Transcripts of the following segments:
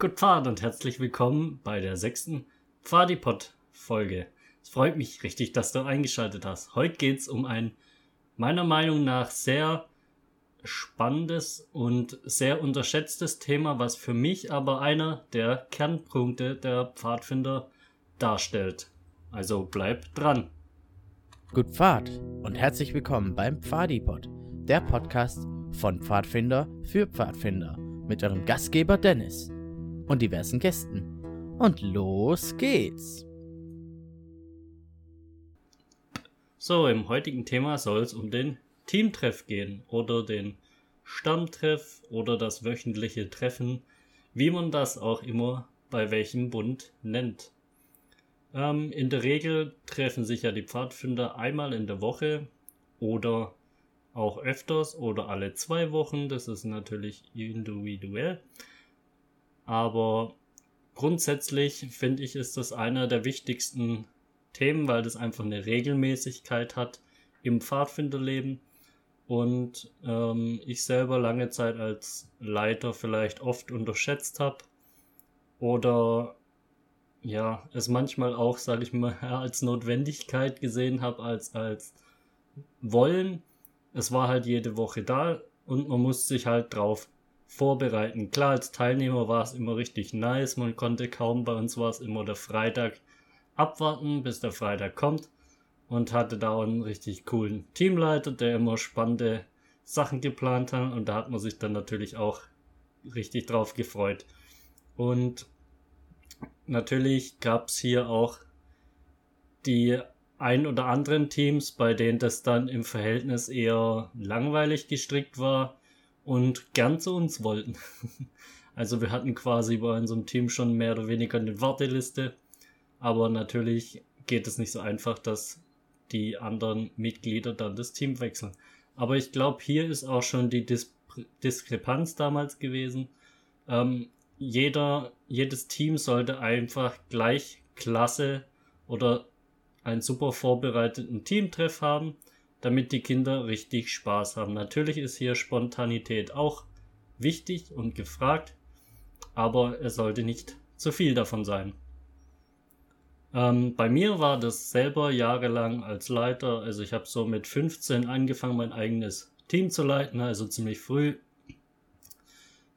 Guten Fahrt und herzlich willkommen bei der sechsten Pfadipod-Folge. Es freut mich richtig, dass du eingeschaltet hast. Heute geht es um ein meiner Meinung nach sehr spannendes und sehr unterschätztes Thema, was für mich aber einer der Kernpunkte der Pfadfinder darstellt. Also bleib dran. Gut Fahrt und herzlich willkommen beim Pfadipod, der Podcast von Pfadfinder für Pfadfinder mit eurem Gastgeber Dennis und diversen Gästen. Und los geht's! So, im heutigen Thema soll es um den Teamtreff gehen oder den Stammtreff oder das wöchentliche Treffen, wie man das auch immer bei welchem Bund nennt. Ähm, in der Regel treffen sich ja die Pfadfinder einmal in der Woche oder auch öfters oder alle zwei Wochen. Das ist natürlich individuell. Aber grundsätzlich finde ich, ist das einer der wichtigsten Themen, weil das einfach eine Regelmäßigkeit hat im Pfadfinderleben. Und ähm, ich selber lange Zeit als Leiter vielleicht oft unterschätzt habe. Oder ja, es manchmal auch, sage ich mal, als Notwendigkeit gesehen habe, als, als Wollen. Es war halt jede Woche da und man musste sich halt drauf vorbereiten. Klar, als Teilnehmer war es immer richtig nice. Man konnte kaum, bei uns war es immer der Freitag abwarten, bis der Freitag kommt. Und hatte da einen richtig coolen Teamleiter, der immer spannende Sachen geplant hat. Und da hat man sich dann natürlich auch richtig drauf gefreut. Und natürlich gab es hier auch die ein oder anderen Teams, bei denen das dann im Verhältnis eher langweilig gestrickt war und gern zu uns wollten. Also wir hatten quasi bei unserem Team schon mehr oder weniger eine Warteliste, aber natürlich geht es nicht so einfach, dass die anderen Mitglieder dann das Team wechseln. Aber ich glaube, hier ist auch schon die Dis Diskrepanz damals gewesen. Ähm, jeder, jedes Team sollte einfach gleich klasse oder einen super vorbereiteten Teamtreff haben damit die Kinder richtig Spaß haben. Natürlich ist hier Spontanität auch wichtig und gefragt, aber es sollte nicht zu viel davon sein. Ähm, bei mir war das selber jahrelang als Leiter, also ich habe so mit 15 angefangen, mein eigenes Team zu leiten, also ziemlich früh.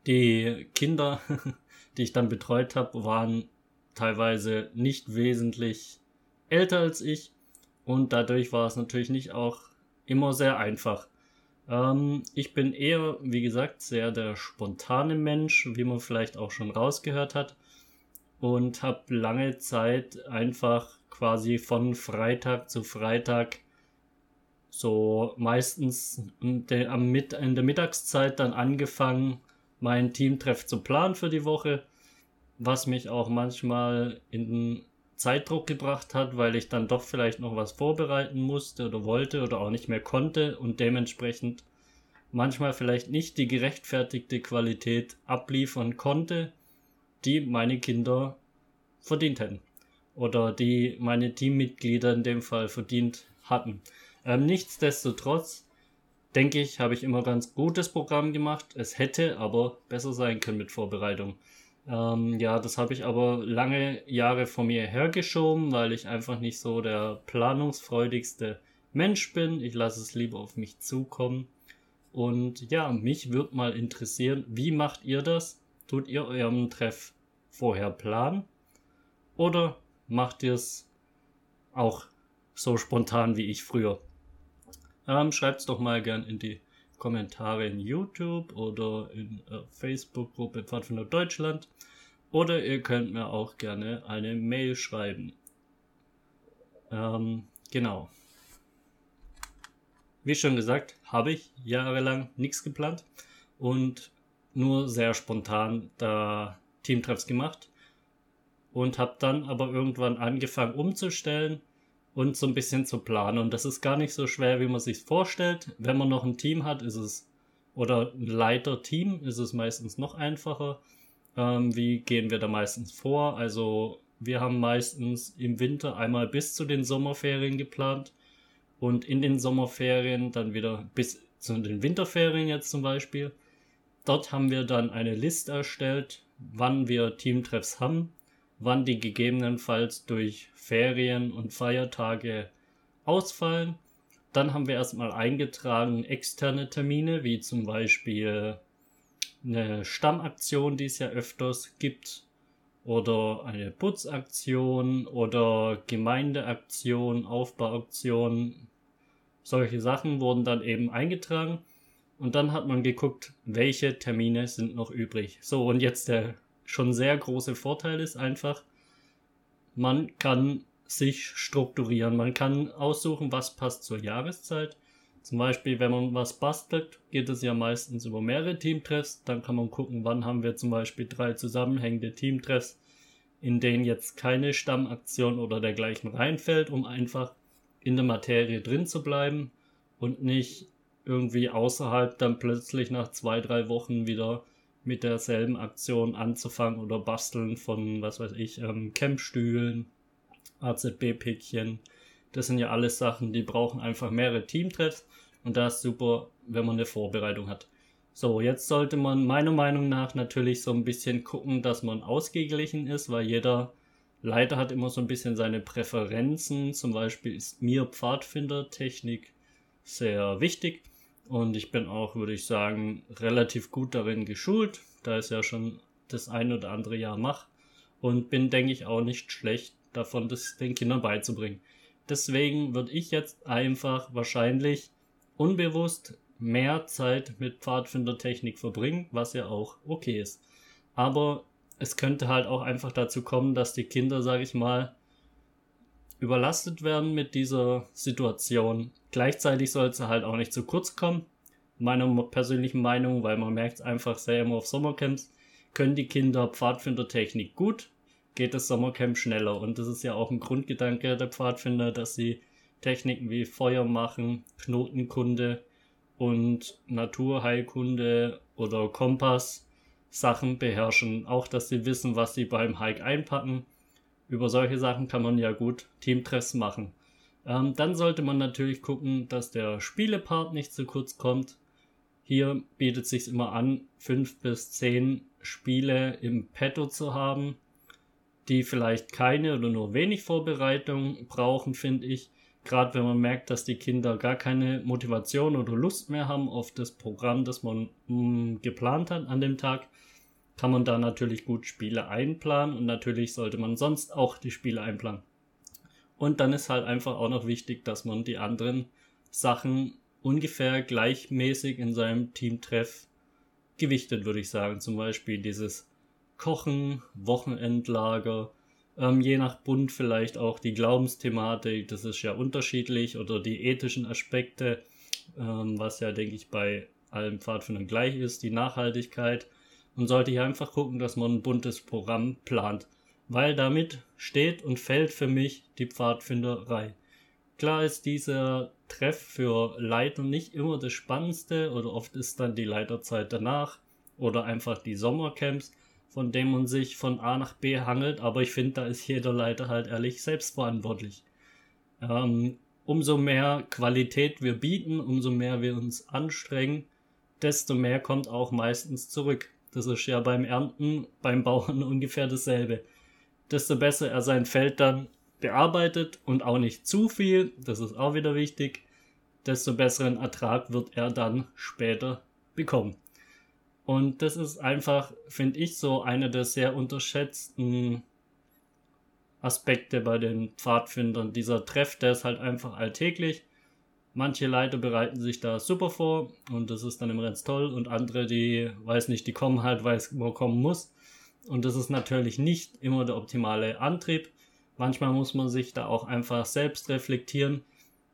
Die Kinder, die ich dann betreut habe, waren teilweise nicht wesentlich älter als ich und dadurch war es natürlich nicht auch immer sehr einfach. Ähm, ich bin eher, wie gesagt, sehr der spontane Mensch, wie man vielleicht auch schon rausgehört hat. Und habe lange Zeit einfach quasi von Freitag zu Freitag so meistens in der, Mittagszeit dann angefangen, mein Teamtreff zu planen für die Woche, was mich auch manchmal in Zeitdruck gebracht hat, weil ich dann doch vielleicht noch was vorbereiten musste oder wollte oder auch nicht mehr konnte und dementsprechend manchmal vielleicht nicht die gerechtfertigte Qualität abliefern konnte, die meine Kinder verdient hätten oder die meine Teammitglieder in dem Fall verdient hatten. Ähm, nichtsdestotrotz denke ich, habe ich immer ganz gutes Programm gemacht. Es hätte aber besser sein können mit Vorbereitung. Ähm, ja, das habe ich aber lange Jahre vor mir hergeschoben, weil ich einfach nicht so der planungsfreudigste Mensch bin. Ich lasse es lieber auf mich zukommen. Und ja, mich würde mal interessieren, wie macht ihr das? Tut ihr euren Treff vorher planen? Oder macht ihr es auch so spontan wie ich früher? Ähm, Schreibt es doch mal gern in die Kommentare in YouTube oder in äh, Facebook-Gruppe Pfadfinder Deutschland. Oder ihr könnt mir auch gerne eine Mail schreiben. Ähm, genau. Wie schon gesagt, habe ich jahrelang nichts geplant und nur sehr spontan da Teamtreffs gemacht und habe dann aber irgendwann angefangen umzustellen und so ein bisschen zu planen. Und das ist gar nicht so schwer, wie man sich vorstellt. Wenn man noch ein Team hat, ist es, oder ein Leiter-Team, ist es meistens noch einfacher. Ähm, wie gehen wir da meistens vor? Also, wir haben meistens im Winter einmal bis zu den Sommerferien geplant und in den Sommerferien dann wieder bis zu den Winterferien jetzt zum Beispiel. Dort haben wir dann eine Liste erstellt wann wir Teamtreffs haben, wann die gegebenenfalls durch Ferien und Feiertage ausfallen. Dann haben wir erstmal eingetragen externe Termine, wie zum Beispiel eine Stammaktion, die es ja öfters gibt, oder eine Putzaktion oder Gemeindeaktion, Aufbauaktion. Solche Sachen wurden dann eben eingetragen und dann hat man geguckt, welche Termine sind noch übrig. So, und jetzt der schon sehr große Vorteil ist einfach, man kann sich strukturieren. Man kann aussuchen, was passt zur Jahreszeit. Zum Beispiel, wenn man was bastelt, geht es ja meistens über mehrere Teamtreffs. Dann kann man gucken, wann haben wir zum Beispiel drei zusammenhängende Teamtreffs, in denen jetzt keine Stammaktion oder dergleichen reinfällt, um einfach in der Materie drin zu bleiben und nicht irgendwie außerhalb dann plötzlich nach zwei, drei Wochen wieder mit derselben Aktion anzufangen oder basteln von, was weiß ich, ähm, Campstühlen, AZB-Päckchen. Das sind ja alles Sachen, die brauchen einfach mehrere Teamtreffs und da ist super, wenn man eine Vorbereitung hat. So, jetzt sollte man meiner Meinung nach natürlich so ein bisschen gucken, dass man ausgeglichen ist, weil jeder Leiter hat immer so ein bisschen seine Präferenzen. Zum Beispiel ist mir Pfadfindertechnik sehr wichtig und ich bin auch, würde ich sagen, relativ gut darin geschult, da ich ja schon das ein oder andere Jahr mache und bin, denke ich, auch nicht schlecht davon, das den Kindern beizubringen. Deswegen würde ich jetzt einfach wahrscheinlich unbewusst mehr Zeit mit Pfadfindertechnik verbringen, was ja auch okay ist. Aber es könnte halt auch einfach dazu kommen, dass die Kinder, sage ich mal, überlastet werden mit dieser Situation. Gleichzeitig soll es halt auch nicht zu kurz kommen. Meiner persönlichen Meinung, weil man merkt es einfach sehr immer auf Sommercamps, können die Kinder Pfadfindertechnik gut, geht das Sommercamp schneller. Und das ist ja auch ein Grundgedanke der Pfadfinder, dass sie Techniken wie Feuer machen, Knotenkunde und Naturheilkunde oder Kompass Sachen beherrschen. Auch, dass sie wissen, was sie beim Hike einpacken. Über solche Sachen kann man ja gut Teamtreffs machen. Ähm, dann sollte man natürlich gucken, dass der Spielepart nicht zu kurz kommt. Hier bietet sich immer an, fünf bis zehn Spiele im Petto zu haben die vielleicht keine oder nur wenig Vorbereitung brauchen, finde ich. Gerade wenn man merkt, dass die Kinder gar keine Motivation oder Lust mehr haben auf das Programm, das man mh, mm, geplant hat an dem Tag, kann man da natürlich gut Spiele einplanen und natürlich sollte man sonst auch die Spiele einplanen. Und dann ist halt einfach auch noch wichtig, dass man die anderen Sachen ungefähr gleichmäßig in seinem Teamtreff gewichtet, würde ich sagen. Zum Beispiel dieses Kochen, Wochenendlager, ähm, je nach Bund vielleicht auch die Glaubensthematik, das ist ja unterschiedlich, oder die ethischen Aspekte, ähm, was ja, denke ich, bei allen Pfadfindern gleich ist, die Nachhaltigkeit. Man sollte hier einfach gucken, dass man ein buntes Programm plant, weil damit steht und fällt für mich die Pfadfinderei. Klar ist dieser Treff für Leiter nicht immer das Spannendste oder oft ist dann die Leiterzeit danach oder einfach die Sommercamps von dem man sich von A nach B hangelt, aber ich finde, da ist jeder Leiter halt ehrlich selbstverantwortlich. Ähm, umso mehr Qualität wir bieten, umso mehr wir uns anstrengen, desto mehr kommt auch meistens zurück. Das ist ja beim Ernten, beim Bauern ungefähr dasselbe. Desto besser er sein Feld dann bearbeitet und auch nicht zu viel, das ist auch wieder wichtig, desto besseren Ertrag wird er dann später bekommen. Und das ist einfach, finde ich, so einer der sehr unterschätzten Aspekte bei den Pfadfindern. Dieser Treff, der ist halt einfach alltäglich. Manche Leiter bereiten sich da super vor und das ist dann immer ganz toll und andere, die weiß nicht, die kommen halt, weil es immer kommen muss. Und das ist natürlich nicht immer der optimale Antrieb. Manchmal muss man sich da auch einfach selbst reflektieren.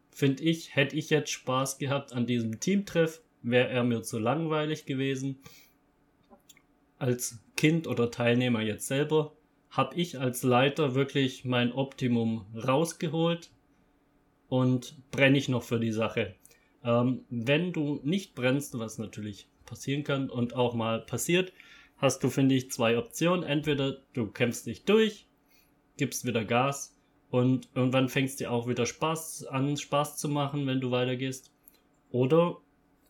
Finde ich, hätte ich jetzt Spaß gehabt an diesem Teamtreff, wäre er mir zu langweilig gewesen. Als Kind oder Teilnehmer jetzt selber habe ich als Leiter wirklich mein Optimum rausgeholt und brenne ich noch für die Sache. Ähm, wenn du nicht brennst, was natürlich passieren kann und auch mal passiert, hast du, finde ich, zwei Optionen. Entweder du kämpfst dich durch, gibst wieder Gas und irgendwann fängst dir auch wieder Spaß an, Spaß zu machen, wenn du weitergehst. Oder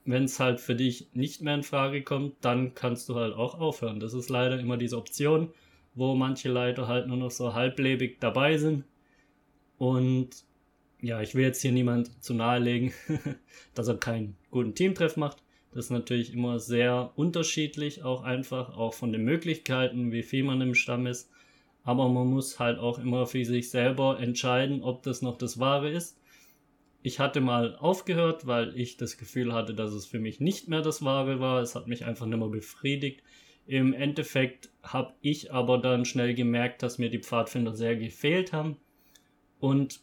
wenn es halt für dich nicht mehr in Frage kommt, dann kannst du halt auch aufhören. Das ist leider immer diese Option, wo manche Leiter halt nur noch so halblebig dabei sind. Und ja, ich will jetzt hier niemand zu nahelegen, dass er keinen guten Teamtreff macht. Das ist natürlich immer sehr unterschiedlich, auch einfach, auch von den Möglichkeiten, wie viel man im Stamm ist. Aber man muss halt auch immer für sich selber entscheiden, ob das noch das Wahre ist. Ich hatte mal aufgehört, weil ich das Gefühl hatte, dass es für mich nicht mehr das Wahre war. Es hat mich einfach nicht mehr befriedigt. Im Endeffekt habe ich aber dann schnell gemerkt, dass mir die Pfadfinder sehr gefehlt haben. Und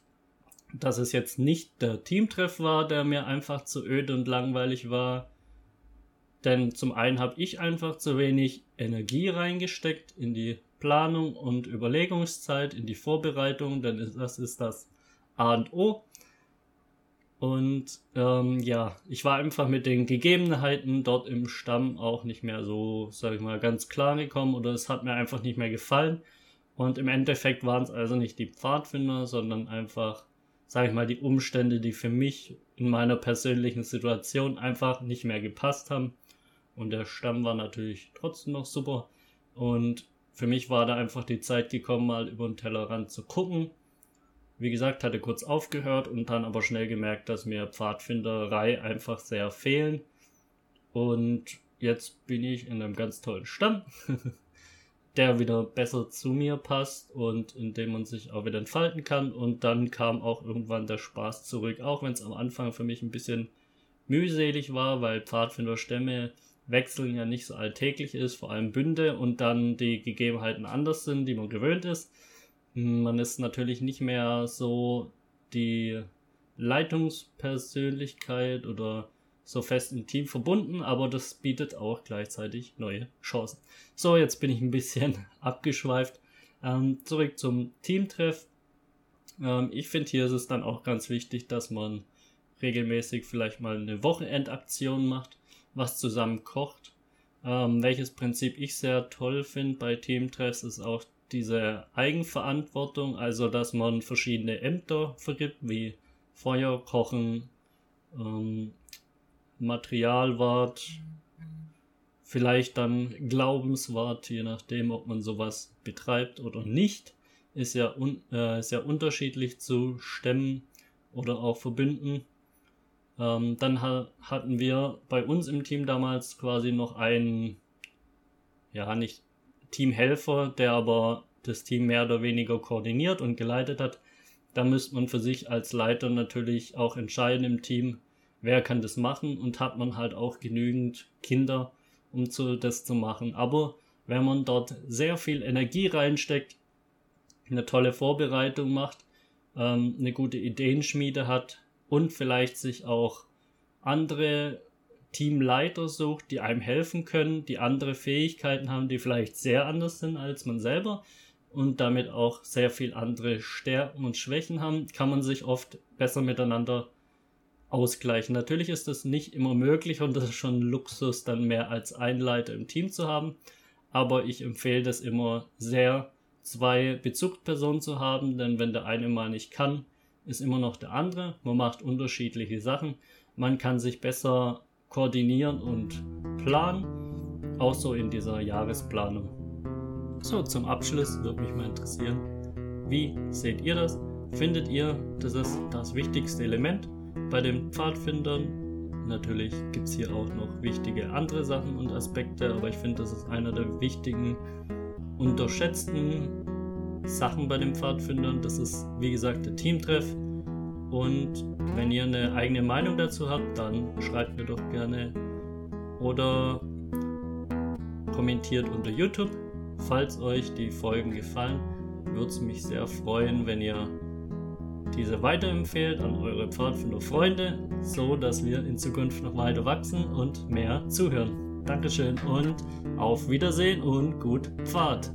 dass es jetzt nicht der Teamtreff war, der mir einfach zu öde und langweilig war. Denn zum einen habe ich einfach zu wenig Energie reingesteckt in die Planung und Überlegungszeit, in die Vorbereitung, denn das ist das A und O. Und ähm, ja, ich war einfach mit den Gegebenheiten dort im Stamm auch nicht mehr so, sag ich mal, ganz klar gekommen oder es hat mir einfach nicht mehr gefallen. Und im Endeffekt waren es also nicht die Pfadfinder, sondern einfach, sag ich mal, die Umstände, die für mich in meiner persönlichen Situation einfach nicht mehr gepasst haben. Und der Stamm war natürlich trotzdem noch super. Und für mich war da einfach die Zeit gekommen, mal über den Tellerrand zu gucken wie gesagt, hatte kurz aufgehört und dann aber schnell gemerkt, dass mir Pfadfinderei einfach sehr fehlen. Und jetzt bin ich in einem ganz tollen Stamm, der wieder besser zu mir passt und in dem man sich auch wieder entfalten kann. Und dann kam auch irgendwann der Spaß zurück, auch wenn es am Anfang für mich ein bisschen mühselig war, weil Pfadfinderstämme wechseln ja nicht so alltäglich ist, vor allem Bünde und dann die Gegebenheiten anders sind, die man gewöhnt ist. Man ist natürlich nicht mehr so die Leitungspersönlichkeit oder so fest im Team verbunden, aber das bietet auch gleichzeitig neue Chancen. So, jetzt bin ich ein bisschen abgeschweift. Ähm, zurück zum Teamtreff. Ähm, ich finde, hier ist es dann auch ganz wichtig, dass man regelmäßig vielleicht mal eine Wochenendaktion macht, was zusammen kocht. Ähm, welches Prinzip ich sehr toll finde bei Teamtreffs ist auch diese Eigenverantwortung, also dass man verschiedene Ämter vergibt, wie Feuer, Kochen, ähm, Materialwart, vielleicht dann Glaubenswart, je nachdem, ob man sowas betreibt oder nicht, ist ja, un äh, ist ja unterschiedlich zu stemmen oder auch verbinden. Ähm, dann ha hatten wir bei uns im Team damals quasi noch einen, ja, nicht Teamhelfer, der aber das Team mehr oder weniger koordiniert und geleitet hat. Da müsste man für sich als Leiter natürlich auch entscheiden im Team, wer kann das machen und hat man halt auch genügend Kinder, um zu, das zu machen. Aber wenn man dort sehr viel Energie reinsteckt, eine tolle Vorbereitung macht, ähm, eine gute Ideenschmiede hat und vielleicht sich auch andere Teamleiter sucht, die einem helfen können, die andere Fähigkeiten haben, die vielleicht sehr anders sind als man selber und damit auch sehr viel andere Stärken und Schwächen haben, kann man sich oft besser miteinander ausgleichen. Natürlich ist das nicht immer möglich und das ist schon Luxus, dann mehr als ein Leiter im Team zu haben. Aber ich empfehle das immer sehr, zwei Bezugspersonen zu haben, denn wenn der eine mal nicht kann, ist immer noch der andere. Man macht unterschiedliche Sachen. Man kann sich besser koordinieren und planen, auch so in dieser Jahresplanung. So, zum Abschluss würde mich mal interessieren, wie seht ihr das? Findet ihr, das ist das wichtigste Element bei den Pfadfindern? Natürlich gibt es hier auch noch wichtige andere Sachen und Aspekte, aber ich finde, das ist einer der wichtigen, unterschätzten Sachen bei den Pfadfindern. Das ist, wie gesagt, der Teamtreff. Und wenn ihr eine eigene Meinung dazu habt, dann schreibt mir doch gerne oder kommentiert unter YouTube. Falls euch die Folgen gefallen, würde es mich sehr freuen, wenn ihr diese weiterempfehlt an eure Pfadfinder-Freunde, so dass wir in Zukunft noch weiter wachsen und mehr zuhören. Dankeschön und auf Wiedersehen und gut Pfad!